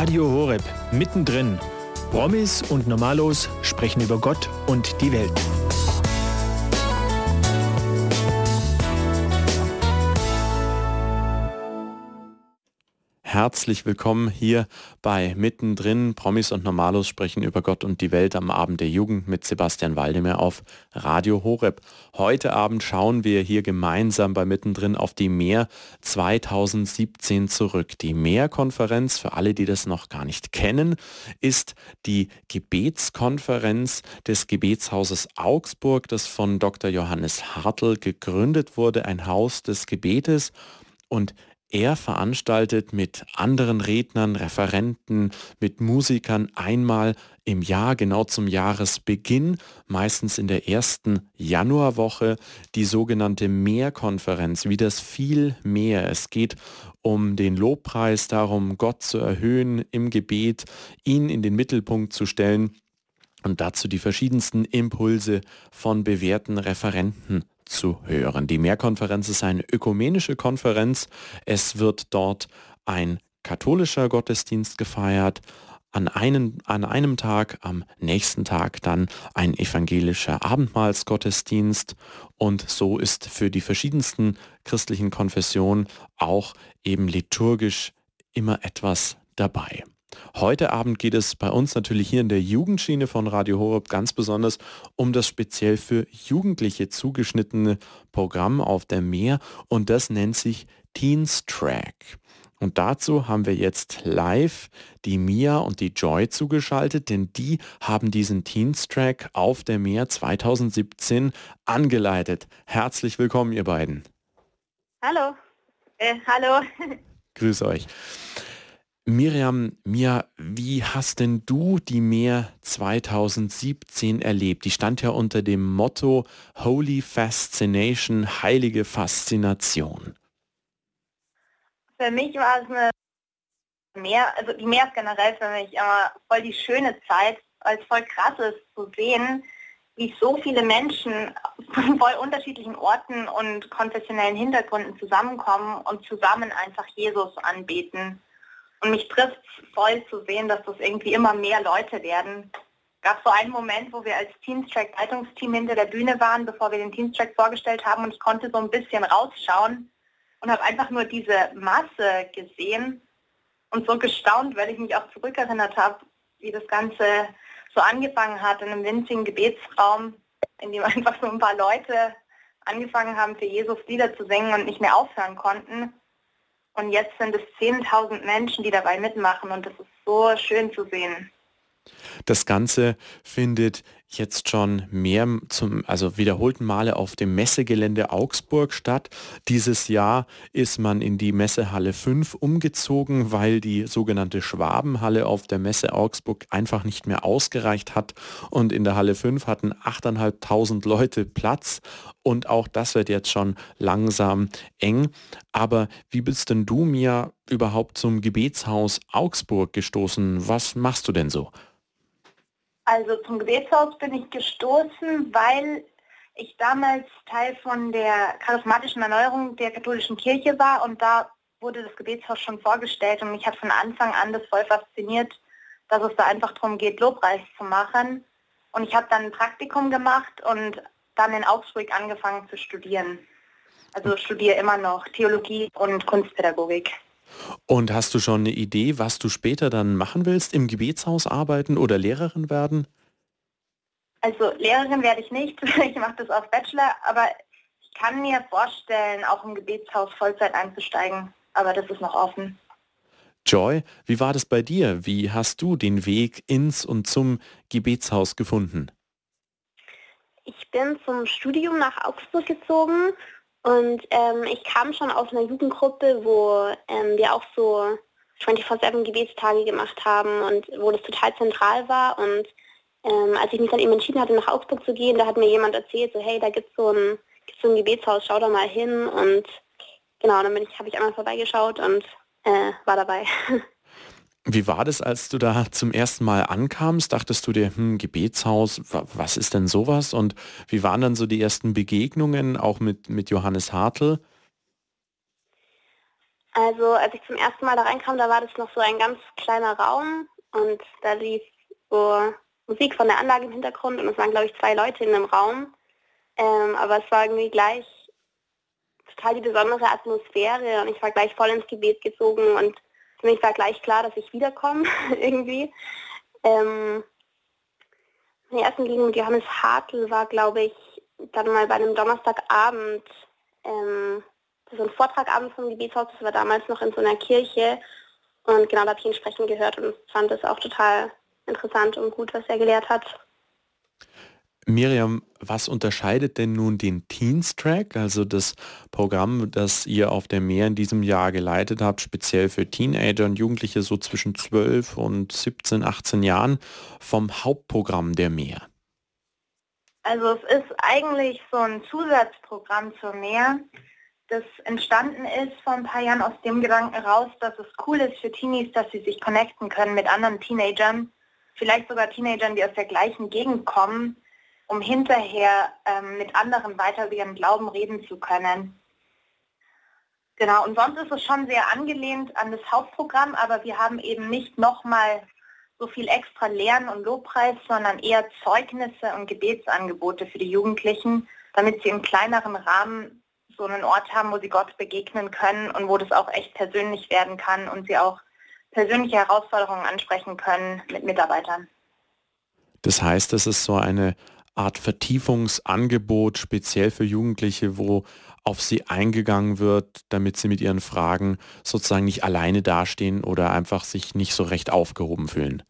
Radio Horeb, mittendrin. Promis und Normalos sprechen über Gott und die Welt. Herzlich willkommen hier bei Mittendrin. Promis und Normalos sprechen über Gott und die Welt am Abend der Jugend mit Sebastian Waldemar auf Radio Horeb. Heute Abend schauen wir hier gemeinsam bei Mittendrin auf die Meer 2017 zurück. Die Mehrkonferenz, für alle, die das noch gar nicht kennen, ist die Gebetskonferenz des Gebetshauses Augsburg, das von Dr. Johannes Hartl gegründet wurde, ein Haus des Gebetes. Und er veranstaltet mit anderen Rednern, Referenten, mit Musikern einmal im Jahr, genau zum Jahresbeginn, meistens in der ersten Januarwoche, die sogenannte Mehrkonferenz, wie das viel mehr. Es geht um den Lobpreis, darum, Gott zu erhöhen im Gebet, ihn in den Mittelpunkt zu stellen und dazu die verschiedensten Impulse von bewährten Referenten zu hören. Die Mehrkonferenz ist eine ökumenische Konferenz. Es wird dort ein katholischer Gottesdienst gefeiert, an einem, an einem Tag, am nächsten Tag dann ein evangelischer Abendmahlsgottesdienst und so ist für die verschiedensten christlichen Konfessionen auch eben liturgisch immer etwas dabei. Heute Abend geht es bei uns natürlich hier in der Jugendschiene von Radio Horeb ganz besonders um das speziell für Jugendliche zugeschnittene Programm auf der Meer und das nennt sich Teens Track. Und dazu haben wir jetzt live die Mia und die Joy zugeschaltet, denn die haben diesen Teens Track auf der Meer 2017 angeleitet. Herzlich willkommen, ihr beiden. Hallo. Äh, hallo. Grüß euch. Miriam, Mia, wie hast denn du die Meer 2017 erlebt? Die stand ja unter dem Motto Holy Fascination, heilige Faszination. Für mich war es eine Meer, also die Meer ist generell für mich immer voll die schöne Zeit, es voll krass ist zu sehen, wie so viele Menschen von voll unterschiedlichen Orten und konfessionellen Hintergründen zusammenkommen und zusammen einfach Jesus anbeten. Und mich trifft voll zu sehen, dass das irgendwie immer mehr Leute werden. Gab so einen Moment, wo wir als Teamstrack Leitungsteam hinter der Bühne waren, bevor wir den Teamstrack vorgestellt haben und ich konnte so ein bisschen rausschauen und habe einfach nur diese Masse gesehen und so gestaunt, weil ich mich auch zurückerinnert habe, wie das Ganze so angefangen hat in einem winzigen Gebetsraum, in dem einfach so ein paar Leute angefangen haben, für Jesus Lieder zu singen und nicht mehr aufhören konnten. Und jetzt sind es 10.000 Menschen, die dabei mitmachen und das ist so schön zu sehen. Das Ganze findet jetzt schon mehr zum, also wiederholten Male auf dem Messegelände Augsburg statt. Dieses Jahr ist man in die Messehalle 5 umgezogen, weil die sogenannte Schwabenhalle auf der Messe Augsburg einfach nicht mehr ausgereicht hat. Und in der Halle 5 hatten 8.500 Leute Platz. Und auch das wird jetzt schon langsam eng. Aber wie bist denn du mir überhaupt zum Gebetshaus Augsburg gestoßen? Was machst du denn so? Also zum Gebetshaus bin ich gestoßen, weil ich damals Teil von der charismatischen Erneuerung der katholischen Kirche war und da wurde das Gebetshaus schon vorgestellt und mich hat von Anfang an das voll fasziniert, dass es da einfach darum geht, Lobpreis zu machen. Und ich habe dann ein Praktikum gemacht und dann in Augsburg angefangen zu studieren. Also studiere immer noch Theologie und Kunstpädagogik. Und hast du schon eine Idee, was du später dann machen willst? Im Gebetshaus arbeiten oder Lehrerin werden? Also Lehrerin werde ich nicht. Ich mache das auf Bachelor, aber ich kann mir vorstellen, auch im Gebetshaus Vollzeit einzusteigen. Aber das ist noch offen. Joy, wie war das bei dir? Wie hast du den Weg ins und zum Gebetshaus gefunden? Ich bin zum Studium nach Augsburg gezogen und ähm, ich kam schon aus einer Jugendgruppe, wo ähm, wir auch so 24-7 Gebetstage gemacht haben und wo das total zentral war. Und ähm, als ich mich dann eben entschieden hatte, nach Augsburg zu gehen, da hat mir jemand erzählt, so hey, da gibt so es so ein Gebetshaus, schau da mal hin. Und genau, dann ich, habe ich einmal vorbeigeschaut und äh, war dabei. Wie war das, als du da zum ersten Mal ankamst? Dachtest du dir, hm, Gebetshaus, was ist denn sowas? Und wie waren dann so die ersten Begegnungen auch mit, mit Johannes Hartl? Also als ich zum ersten Mal da reinkam, da war das noch so ein ganz kleiner Raum und da lief so Musik von der Anlage im Hintergrund und es waren glaube ich zwei Leute in dem Raum. Ähm, aber es war irgendwie gleich total die besondere Atmosphäre und ich war gleich voll ins Gebet gezogen und für mich war gleich klar, dass ich wiederkomme irgendwie. Ähm, meine ersten Liegen mit Johannes Hartl war, glaube ich, dann mal bei einem Donnerstagabend, ähm, so ein Vortragabend vom Gebetshaus, das war damals noch in so einer Kirche und genau da habe ich ihn sprechen gehört und fand es auch total interessant und gut, was er gelehrt hat. Miriam, was unterscheidet denn nun den Teens Track, also das Programm, das ihr auf der Meer in diesem Jahr geleitet habt, speziell für Teenager und Jugendliche so zwischen 12 und 17, 18 Jahren, vom Hauptprogramm der Meer? Also es ist eigentlich so ein Zusatzprogramm zur Meer, das entstanden ist vor ein paar Jahren aus dem Gedanken heraus, dass es cool ist für Teenies, dass sie sich connecten können mit anderen Teenagern, vielleicht sogar Teenagern, die aus der gleichen Gegend kommen um hinterher ähm, mit anderen weiter über ihren Glauben reden zu können. Genau, und sonst ist es schon sehr angelehnt an das Hauptprogramm, aber wir haben eben nicht nochmal so viel extra Lernen und Lobpreis, sondern eher Zeugnisse und Gebetsangebote für die Jugendlichen, damit sie im kleineren Rahmen so einen Ort haben, wo sie Gott begegnen können und wo das auch echt persönlich werden kann und sie auch persönliche Herausforderungen ansprechen können mit Mitarbeitern. Das heißt, es ist so eine Art Vertiefungsangebot speziell für Jugendliche, wo auf sie eingegangen wird, damit sie mit ihren Fragen sozusagen nicht alleine dastehen oder einfach sich nicht so recht aufgehoben fühlen.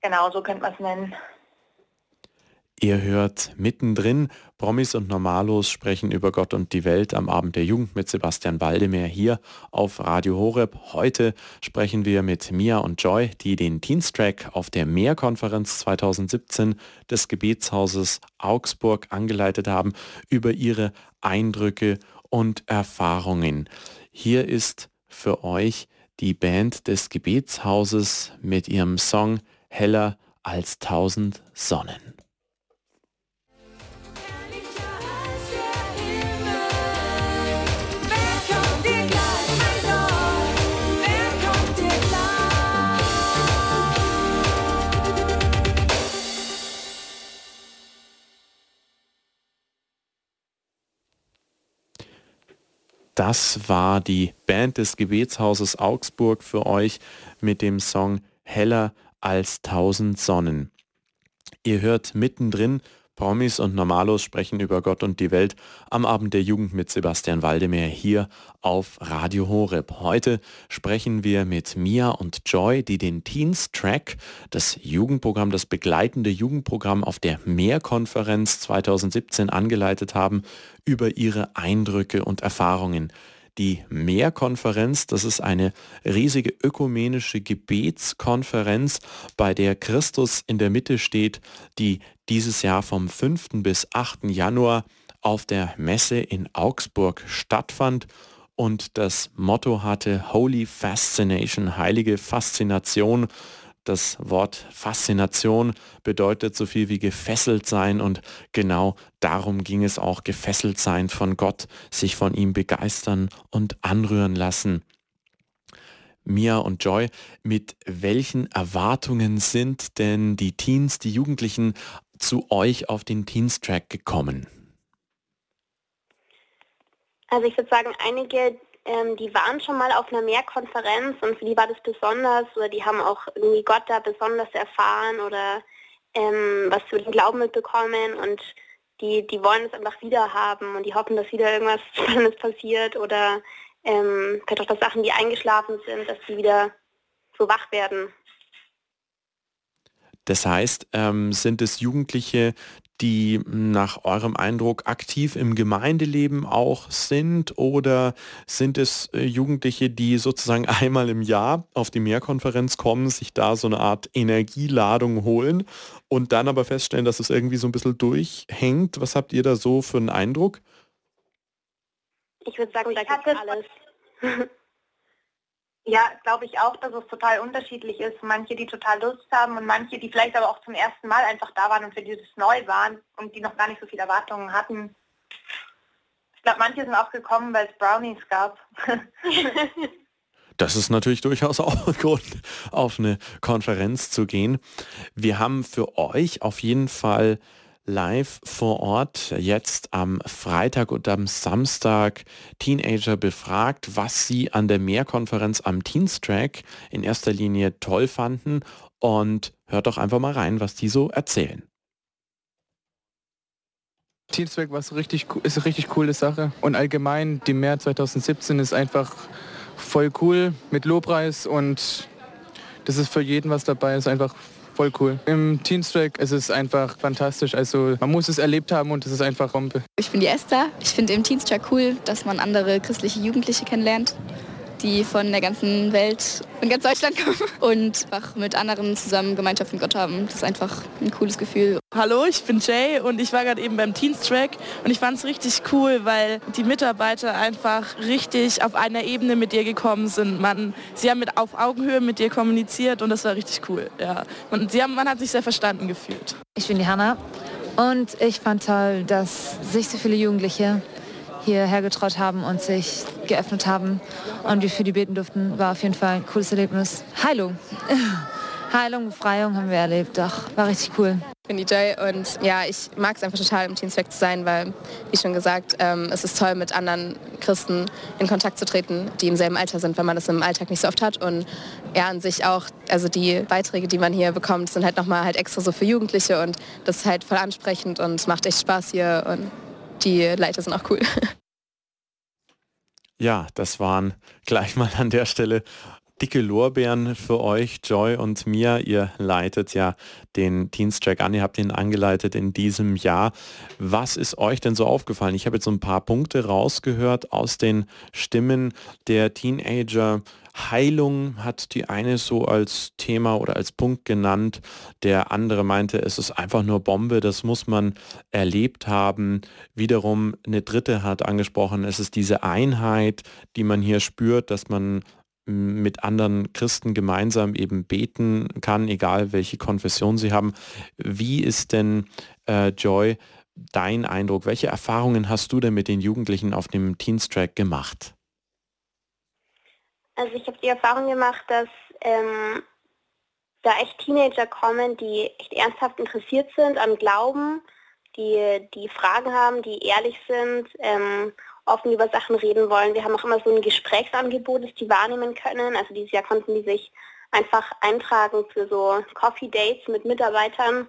Genau, so könnte man es nennen. Ihr hört mittendrin, Promis und Normalos sprechen über Gott und die Welt am Abend der Jugend mit Sebastian Waldemar hier auf Radio Horeb. Heute sprechen wir mit Mia und Joy, die den Teens-Track auf der Mehrkonferenz 2017 des Gebetshauses Augsburg angeleitet haben, über ihre Eindrücke und Erfahrungen. Hier ist für euch die Band des Gebetshauses mit ihrem Song Heller als tausend Sonnen. Das war die Band des Gebetshauses Augsburg für euch mit dem Song Heller als tausend Sonnen. Ihr hört mittendrin Promis und Normalos sprechen über Gott und die Welt am Abend der Jugend mit Sebastian Waldemar hier auf Radio Horeb. Heute sprechen wir mit Mia und Joy, die den Teens Track, das Jugendprogramm, das begleitende Jugendprogramm auf der Mehrkonferenz 2017 angeleitet haben, über ihre Eindrücke und Erfahrungen. Die Mehrkonferenz, das ist eine riesige ökumenische Gebetskonferenz, bei der Christus in der Mitte steht, die dieses Jahr vom 5. bis 8. Januar auf der Messe in Augsburg stattfand und das Motto hatte Holy Fascination, heilige Faszination. Das Wort Faszination bedeutet so viel wie gefesselt sein und genau darum ging es auch, gefesselt sein von Gott, sich von ihm begeistern und anrühren lassen. Mia und Joy, mit welchen Erwartungen sind denn die Teens, die Jugendlichen zu euch auf den Teens-Track gekommen? Also ich würde sagen, einige ähm, die waren schon mal auf einer Mehrkonferenz und für die war das besonders oder die haben auch irgendwie Gott da besonders erfahren oder ähm, was zu den Glauben mitbekommen und die, die wollen es einfach wieder haben und die hoffen, dass wieder irgendwas Spannendes passiert oder ähm, vielleicht auch, dass Sachen, die eingeschlafen sind, dass die wieder so wach werden. Das heißt, ähm, sind es Jugendliche, die nach eurem Eindruck aktiv im Gemeindeleben auch sind oder sind es äh, Jugendliche, die sozusagen einmal im Jahr auf die Mehrkonferenz kommen, sich da so eine Art Energieladung holen und dann aber feststellen, dass es irgendwie so ein bisschen durchhängt? Was habt ihr da so für einen Eindruck? Ich würde sagen, da gibt alles. Ja, glaube ich auch, dass es total unterschiedlich ist. Manche, die total Lust haben und manche, die vielleicht aber auch zum ersten Mal einfach da waren und für die das neu waren und die noch gar nicht so viele Erwartungen hatten. Ich glaube, manche sind auch gekommen, weil es Brownies gab. Das ist natürlich durchaus auch ein Grund, auf eine Konferenz zu gehen. Wir haben für euch auf jeden Fall live vor Ort jetzt am Freitag und am Samstag. Teenager befragt, was sie an der Mehrkonferenz am Teenstrack in erster Linie toll fanden. Und hört doch einfach mal rein, was die so erzählen. Teenstrack war richtig, ist eine richtig coole Sache. Und allgemein die Mehr 2017 ist einfach voll cool mit Lobpreis und das ist für jeden was dabei, ist einfach voll cool. Im Teenstrack ist es einfach fantastisch. Also man muss es erlebt haben und es ist einfach Rompe. Ich bin die Esther. Ich finde im Teenstrack cool, dass man andere christliche Jugendliche kennenlernt die von der ganzen Welt und ganz Deutschland kommen und einfach mit anderen zusammen Gemeinschaft mit Gott haben. Das ist einfach ein cooles Gefühl. Hallo, ich bin Jay und ich war gerade eben beim Teens Track und ich fand es richtig cool, weil die Mitarbeiter einfach richtig auf einer Ebene mit dir gekommen sind. Man, sie haben mit auf Augenhöhe mit dir kommuniziert und das war richtig cool. Ja. Und sie haben, man hat sich sehr verstanden gefühlt. Ich bin die Hanna und ich fand toll, dass sich so viele Jugendliche hierher getraut haben und sich geöffnet haben und wir für die beten durften, war auf jeden Fall ein cooles Erlebnis. Heilung. Heilung, Befreiung haben wir erlebt. Doch, war richtig cool. Ich bin DJ und ja, ich mag es einfach total im Teamsweg zu sein, weil, wie schon gesagt, ähm, es ist toll, mit anderen Christen in Kontakt zu treten, die im selben Alter sind, weil man das im Alltag nicht so oft hat. Und ja, an sich auch, also die Beiträge, die man hier bekommt, sind halt nochmal halt extra so für Jugendliche und das ist halt voll ansprechend und macht echt Spaß hier und die Leiter sind auch cool. Ja, das waren gleich mal an der Stelle dicke Lorbeeren für euch, Joy und mir. Ihr leitet ja den Diensttrack an, ihr habt ihn angeleitet in diesem Jahr. Was ist euch denn so aufgefallen? Ich habe jetzt so ein paar Punkte rausgehört aus den Stimmen der Teenager. Heilung hat die eine so als Thema oder als Punkt genannt. Der andere meinte, es ist einfach nur Bombe, das muss man erlebt haben. Wiederum eine dritte hat angesprochen, es ist diese Einheit, die man hier spürt, dass man mit anderen Christen gemeinsam eben beten kann, egal welche Konfession sie haben. Wie ist denn, äh, Joy, dein Eindruck? Welche Erfahrungen hast du denn mit den Jugendlichen auf dem Teenstrack gemacht? Also ich habe die Erfahrung gemacht, dass ähm, da echt Teenager kommen, die echt ernsthaft interessiert sind am Glauben, die, die Fragen haben, die ehrlich sind, ähm, offen über Sachen reden wollen. Wir haben auch immer so ein Gesprächsangebot, das die wahrnehmen können. Also dieses Jahr konnten die sich einfach eintragen für so Coffee Dates mit Mitarbeitern,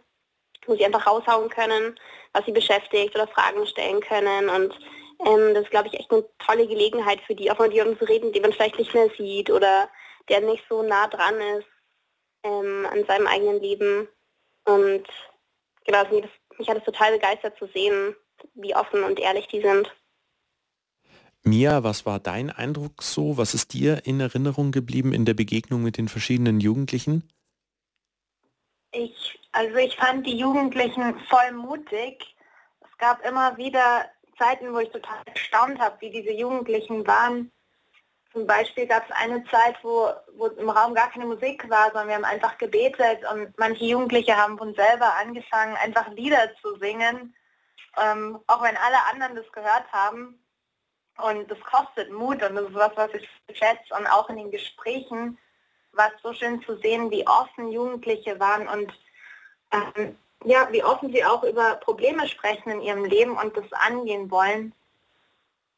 wo sie einfach raushauen können, was sie beschäftigt oder Fragen stellen können. Und ähm, das ist, glaube ich, echt eine tolle Gelegenheit für die, auch mal die uns reden, die man vielleicht nicht mehr sieht oder der nicht so nah dran ist ähm, an seinem eigenen Leben. Und genau, mich hat es total begeistert zu sehen, wie offen und ehrlich die sind. Mia, was war dein Eindruck so? Was ist dir in Erinnerung geblieben in der Begegnung mit den verschiedenen Jugendlichen? Ich, also ich fand die Jugendlichen voll mutig. Es gab immer wieder Zeiten, wo ich total erstaunt habe, wie diese Jugendlichen waren. Zum Beispiel gab es eine Zeit, wo, wo im Raum gar keine Musik war, sondern wir haben einfach gebetet und manche Jugendliche haben von selber angefangen, einfach Lieder zu singen, ähm, auch wenn alle anderen das gehört haben. Und das kostet Mut und das ist was, was ich schätze. Und auch in den Gesprächen war es so schön zu sehen, wie offen Jugendliche waren und ähm, ja, wie offen sie auch über Probleme sprechen in ihrem Leben und das angehen wollen.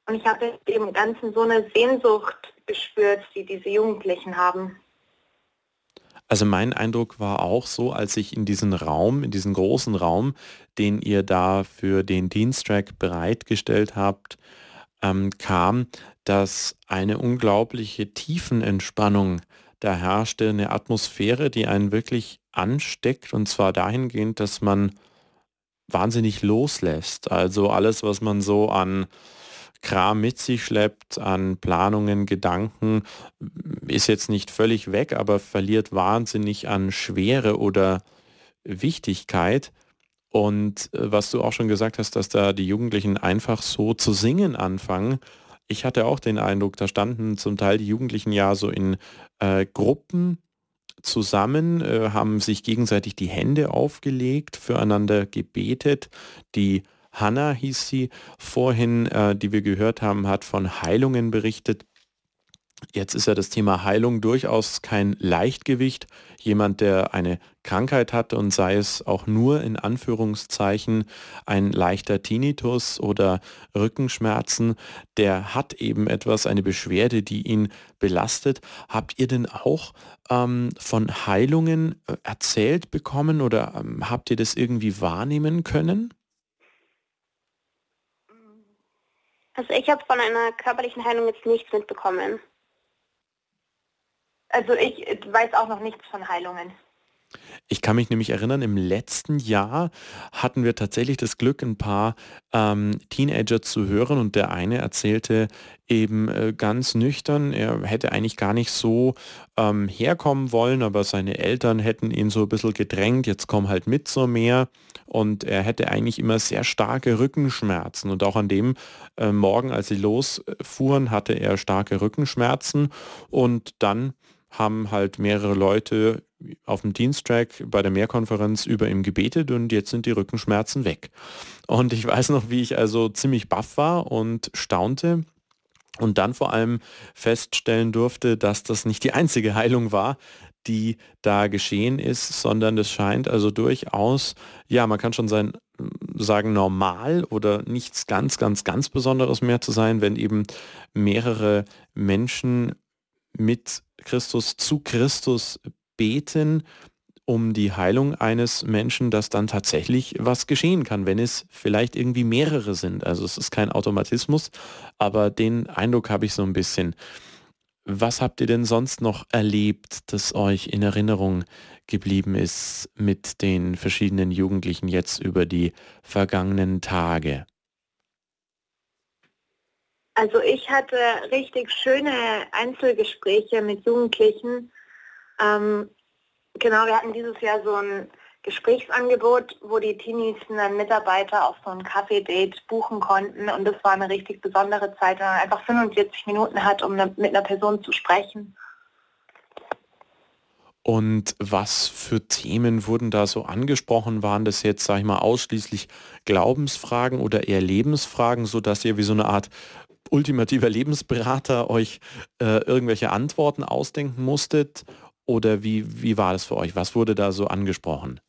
Und ich habe im Ganzen so eine Sehnsucht gespürt, die diese Jugendlichen haben. Also mein Eindruck war auch so, als ich in diesen Raum, in diesen großen Raum, den ihr da für den Diensttrack bereitgestellt habt, ähm, kam, dass eine unglaubliche Tiefenentspannung da herrschte, eine Atmosphäre, die einen wirklich ansteckt und zwar dahingehend, dass man wahnsinnig loslässt. Also alles, was man so an Kram mit sich schleppt, an Planungen, Gedanken, ist jetzt nicht völlig weg, aber verliert wahnsinnig an Schwere oder Wichtigkeit. Und äh, was du auch schon gesagt hast, dass da die Jugendlichen einfach so zu singen anfangen. Ich hatte auch den Eindruck, da standen zum Teil die Jugendlichen ja so in äh, Gruppen zusammen, äh, haben sich gegenseitig die Hände aufgelegt, füreinander gebetet. Die Hannah hieß sie vorhin, äh, die wir gehört haben, hat von Heilungen berichtet. Jetzt ist ja das Thema Heilung durchaus kein Leichtgewicht. Jemand, der eine Krankheit hat und sei es auch nur in Anführungszeichen ein leichter Tinnitus oder Rückenschmerzen, der hat eben etwas, eine Beschwerde, die ihn belastet. Habt ihr denn auch ähm, von Heilungen äh, erzählt bekommen oder ähm, habt ihr das irgendwie wahrnehmen können? Also ich habe von einer körperlichen Heilung jetzt nichts mitbekommen. Also ich weiß auch noch nichts von Heilungen. Ich kann mich nämlich erinnern, im letzten Jahr hatten wir tatsächlich das Glück, ein paar ähm, Teenager zu hören und der eine erzählte eben äh, ganz nüchtern, er hätte eigentlich gar nicht so ähm, herkommen wollen, aber seine Eltern hätten ihn so ein bisschen gedrängt, jetzt komm halt mit zur Meer und er hätte eigentlich immer sehr starke Rückenschmerzen. Und auch an dem äh, Morgen, als sie losfuhren, hatte er starke Rückenschmerzen. Und dann haben halt mehrere Leute auf dem Diensttrack bei der Mehrkonferenz über ihm gebetet und jetzt sind die Rückenschmerzen weg. Und ich weiß noch, wie ich also ziemlich baff war und staunte und dann vor allem feststellen durfte, dass das nicht die einzige Heilung war, die da geschehen ist, sondern es scheint also durchaus, ja, man kann schon sein, sagen, normal oder nichts ganz, ganz, ganz Besonderes mehr zu sein, wenn eben mehrere Menschen mit Christus zu Christus beten um die Heilung eines Menschen, dass dann tatsächlich was geschehen kann, wenn es vielleicht irgendwie mehrere sind. Also es ist kein Automatismus, aber den Eindruck habe ich so ein bisschen. Was habt ihr denn sonst noch erlebt, das euch in Erinnerung geblieben ist mit den verschiedenen Jugendlichen jetzt über die vergangenen Tage? Also ich hatte richtig schöne Einzelgespräche mit Jugendlichen. Ähm, genau, wir hatten dieses Jahr so ein Gesprächsangebot, wo die Teenies einen Mitarbeiter auf so ein Kaffee-Date buchen konnten und das war eine richtig besondere Zeit, wenn man einfach 45 Minuten hat, um mit einer Person zu sprechen. Und was für Themen wurden da so angesprochen? Waren das jetzt, sag ich mal, ausschließlich Glaubensfragen oder eher Lebensfragen, sodass ihr wie so eine Art ultimativer Lebensberater euch äh, irgendwelche Antworten ausdenken musstet? Oder wie, wie war das für euch? Was wurde da so angesprochen?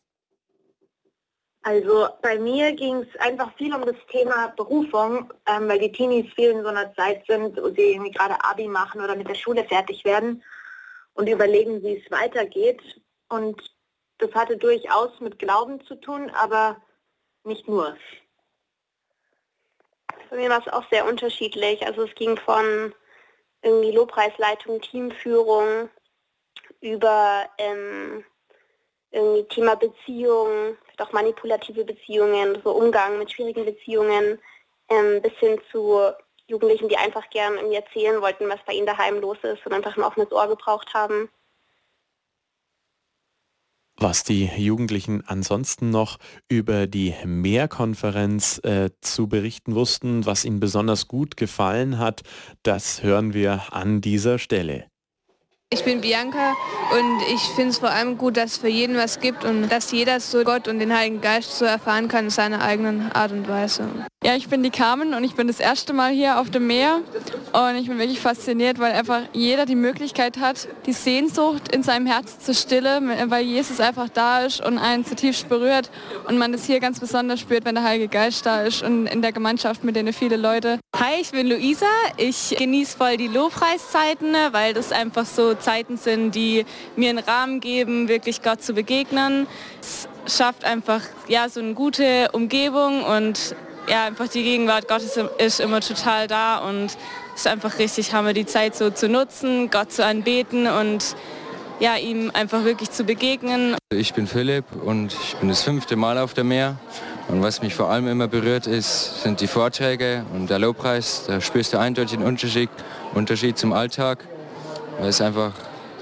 Also bei mir ging es einfach viel um das Thema Berufung, ähm, weil die Teenies viel in so einer Zeit sind, wo sie irgendwie gerade Abi machen oder mit der Schule fertig werden und überlegen, wie es weitergeht. Und das hatte durchaus mit Glauben zu tun, aber nicht nur. Bei mir war es auch sehr unterschiedlich. Also es ging von irgendwie Lobpreisleitung, Teamführung über ähm, irgendwie Thema Beziehungen, auch manipulative Beziehungen, so Umgang mit schwierigen Beziehungen, ähm, bis hin zu Jugendlichen, die einfach gern irgendwie erzählen wollten, was bei ihnen daheim los ist und einfach ein offenes Ohr gebraucht haben. Was die Jugendlichen ansonsten noch über die Mehrkonferenz äh, zu berichten wussten, was ihnen besonders gut gefallen hat, das hören wir an dieser Stelle. Ich bin Bianca und ich finde es vor allem gut, dass es für jeden was gibt und dass jeder so Gott und den Heiligen Geist so erfahren kann in seiner eigenen Art und Weise. Ja, ich bin die Carmen und ich bin das erste Mal hier auf dem Meer und ich bin wirklich fasziniert, weil einfach jeder die Möglichkeit hat, die Sehnsucht in seinem Herz zu stillen, weil Jesus einfach da ist und einen zutiefst berührt und man das hier ganz besonders spürt, wenn der Heilige Geist da ist und in der Gemeinschaft mit denen viele Leute. Hi, ich bin Luisa. Ich genieße voll die Lobpreiszeiten, weil das einfach so Zeiten sind, die mir einen Rahmen geben, wirklich Gott zu begegnen. Es schafft einfach ja, so eine gute Umgebung und ja, einfach die Gegenwart Gottes ist immer total da und es ist einfach richtig Hammer, die Zeit so zu nutzen, Gott zu anbeten und ja, ihm einfach wirklich zu begegnen. Ich bin Philipp und ich bin das fünfte Mal auf der Meer. Und was mich vor allem immer berührt ist, sind die Vorträge und der Lobpreis. Da spürst du eindeutig den Unterschied, Unterschied zum Alltag weil es einfach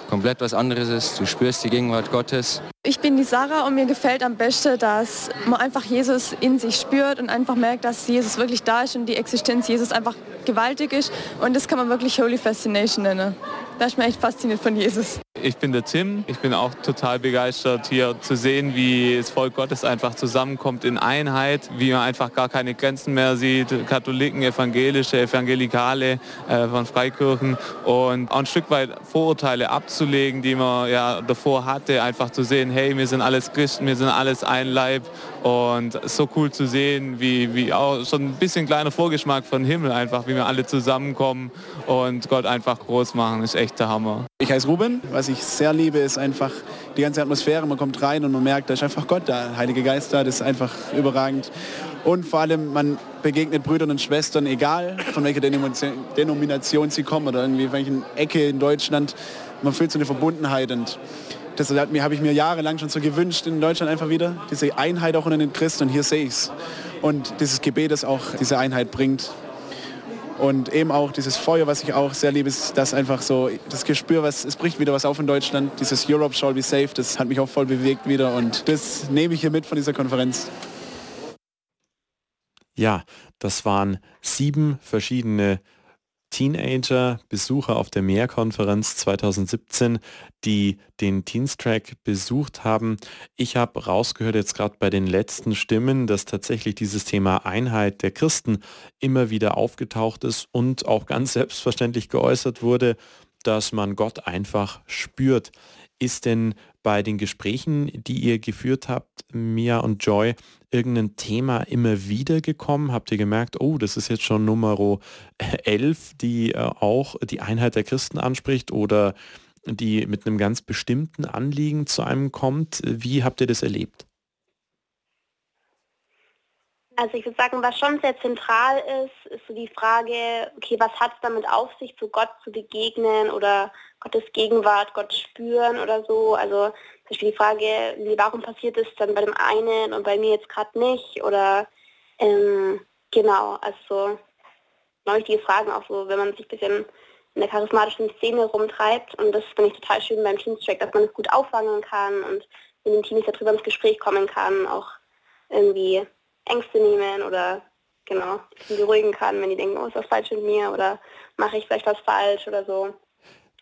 komplett was anderes ist. Du spürst die Gegenwart Gottes. Ich bin die Sarah und mir gefällt am besten, dass man einfach Jesus in sich spürt und einfach merkt, dass Jesus wirklich da ist und die Existenz Jesus einfach gewaltig ist. Und das kann man wirklich Holy Fascination nennen. Da ist mir echt fasziniert von Jesus. Ich bin der Tim. Ich bin auch total begeistert, hier zu sehen, wie das Volk Gottes einfach zusammenkommt in Einheit, wie man einfach gar keine Grenzen mehr sieht. Katholiken, Evangelische, Evangelikale äh, von Freikirchen und auch ein Stück weit Vorurteile abzulegen, die man ja davor hatte, einfach zu sehen, hey, wir sind alles Christen, wir sind alles ein Leib und so cool zu sehen, wie, wie auch schon ein bisschen kleiner Vorgeschmack von Himmel einfach, wie wir alle zusammenkommen und Gott einfach groß machen, ist echt der Hammer. Ich heiße Ruben. Was ich sehr liebe, ist einfach die ganze Atmosphäre. Man kommt rein und man merkt, da ist einfach Gott da, Heilige Geist da, das ist einfach überragend. Und vor allem, man begegnet Brüdern und Schwestern, egal von welcher Denomination sie kommen oder irgendwie welchen Ecke in Deutschland. Man fühlt so eine Verbundenheit und das habe ich mir jahrelang schon so gewünscht in Deutschland einfach wieder, diese Einheit auch unter den Christen und hier sehe ich es. Und dieses Gebet, das auch diese Einheit bringt. Und eben auch dieses Feuer, was ich auch sehr liebe, ist das einfach so, das Gespür, was, es bricht wieder was auf in Deutschland. Dieses Europe shall be safe, das hat mich auch voll bewegt wieder und das nehme ich hier mit von dieser Konferenz. Ja, das waren sieben verschiedene Teenager, Besucher auf der Mehrkonferenz 2017, die den Teenstrack besucht haben. Ich habe rausgehört jetzt gerade bei den letzten Stimmen, dass tatsächlich dieses Thema Einheit der Christen immer wieder aufgetaucht ist und auch ganz selbstverständlich geäußert wurde, dass man Gott einfach spürt. Ist denn bei den Gesprächen, die ihr geführt habt, Mia und Joy, irgendein Thema immer wieder gekommen? Habt ihr gemerkt, oh, das ist jetzt schon Nummer 11, die äh, auch die Einheit der Christen anspricht oder die mit einem ganz bestimmten Anliegen zu einem kommt? Wie habt ihr das erlebt? Also ich würde sagen, was schon sehr zentral ist, ist so die Frage, okay, was hat es damit auf sich, zu Gott zu begegnen oder Gottes Gegenwart, Gott spüren oder so. Also zum Beispiel die Frage, wie, warum passiert es dann bei dem einen und bei mir jetzt gerade nicht? Oder ähm, genau, also wichtige Fragen auch so, wenn man sich ein bisschen in der charismatischen Szene rumtreibt. Und das finde ich total schön beim Teamstrack, dass man es gut auffangen kann und mit den Teams darüber ins Gespräch kommen kann, auch irgendwie Ängste nehmen oder genau, beruhigen kann, wenn die denken, oh, ist das falsch mit mir oder mache ich vielleicht was falsch oder so.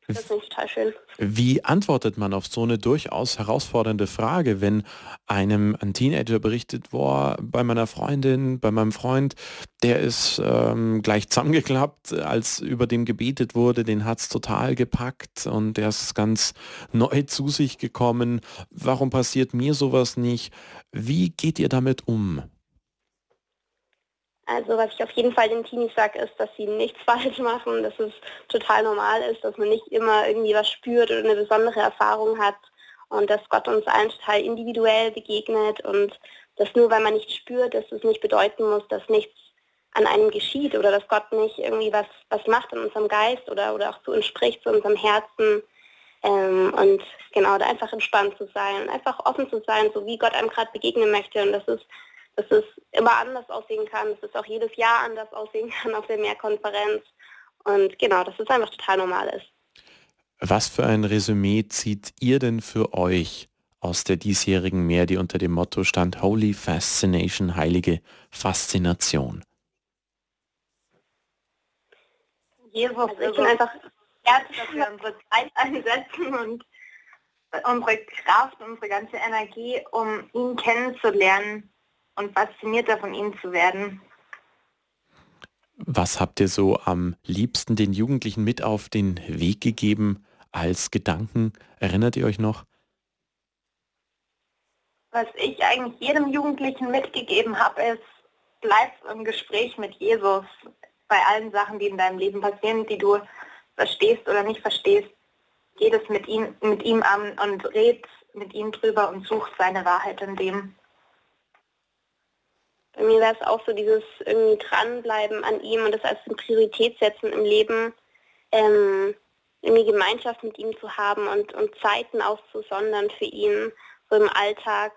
Das finde ich total schön. Wie antwortet man auf so eine durchaus herausfordernde Frage, wenn einem ein Teenager berichtet, boah, bei meiner Freundin, bei meinem Freund, der ist ähm, gleich zusammengeklappt, als über dem gebetet wurde, den hat es total gepackt und der ist ganz neu zu sich gekommen. Warum passiert mir sowas nicht? Wie geht ihr damit um? Also was ich auf jeden Fall den Teenies sage, ist, dass sie nichts falsch machen, dass es total normal ist, dass man nicht immer irgendwie was spürt oder eine besondere Erfahrung hat und dass Gott uns allen total individuell begegnet und dass nur weil man nicht spürt, dass es nicht bedeuten muss, dass nichts an einem geschieht oder dass Gott nicht irgendwie was, was macht in unserem Geist oder, oder auch zu uns spricht, zu unserem Herzen. Ähm, und genau, da einfach entspannt zu sein einfach offen zu sein, so wie Gott einem gerade begegnen möchte. Und das ist dass es immer anders aussehen kann, dass es auch jedes Jahr anders aussehen kann auf der Mehrkonferenz. Und genau, dass es einfach total normal ist. Was für ein Resümee zieht ihr denn für euch aus der diesjährigen Mehr, die unter dem Motto stand Holy Fascination, heilige Faszination? Jesus, ich bin einfach herzlich, dass wir unsere Zeit einsetzen und unsere Kraft, unsere ganze Energie, um ihn kennenzulernen und faszinierter von ihnen zu werden. Was habt ihr so am liebsten den Jugendlichen mit auf den Weg gegeben als Gedanken? Erinnert ihr euch noch? Was ich eigentlich jedem Jugendlichen mitgegeben habe, ist, bleib im Gespräch mit Jesus bei allen Sachen, die in deinem Leben passieren, die du verstehst oder nicht verstehst. Geh das mit ihm, mit ihm an und red mit ihm drüber und such seine Wahrheit in dem mir wäre es auch so dieses irgendwie dranbleiben an ihm und das als eine Priorität setzen im Leben, ähm, irgendwie Gemeinschaft mit ihm zu haben und, und Zeiten auszusondern für ihn, so im Alltag.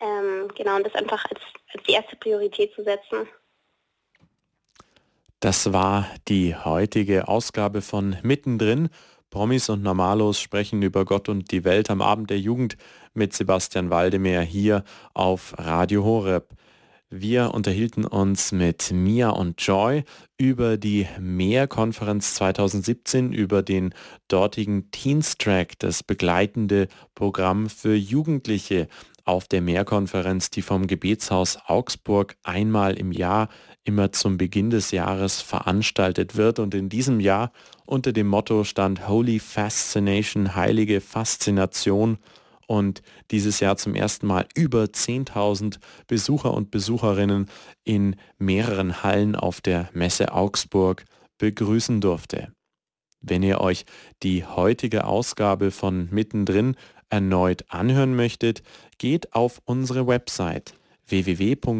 Ähm, genau, und das einfach als, als die erste Priorität zu setzen. Das war die heutige Ausgabe von Mittendrin Promis und Normalos sprechen über Gott und die Welt am Abend der Jugend mit Sebastian Waldemar hier auf Radio Horeb. Wir unterhielten uns mit Mia und Joy über die Mehrkonferenz 2017, über den dortigen Teens Track, das begleitende Programm für Jugendliche auf der Mehrkonferenz, die vom Gebetshaus Augsburg einmal im Jahr immer zum Beginn des Jahres veranstaltet wird. Und in diesem Jahr unter dem Motto stand Holy Fascination, heilige Faszination und dieses Jahr zum ersten Mal über 10.000 Besucher und Besucherinnen in mehreren Hallen auf der Messe Augsburg begrüßen durfte. Wenn ihr euch die heutige Ausgabe von Mittendrin erneut anhören möchtet, geht auf unsere Website www.hore.org.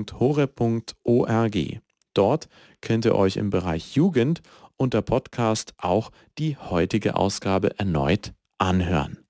Dort könnt ihr euch im Bereich Jugend unter Podcast auch die heutige Ausgabe erneut anhören.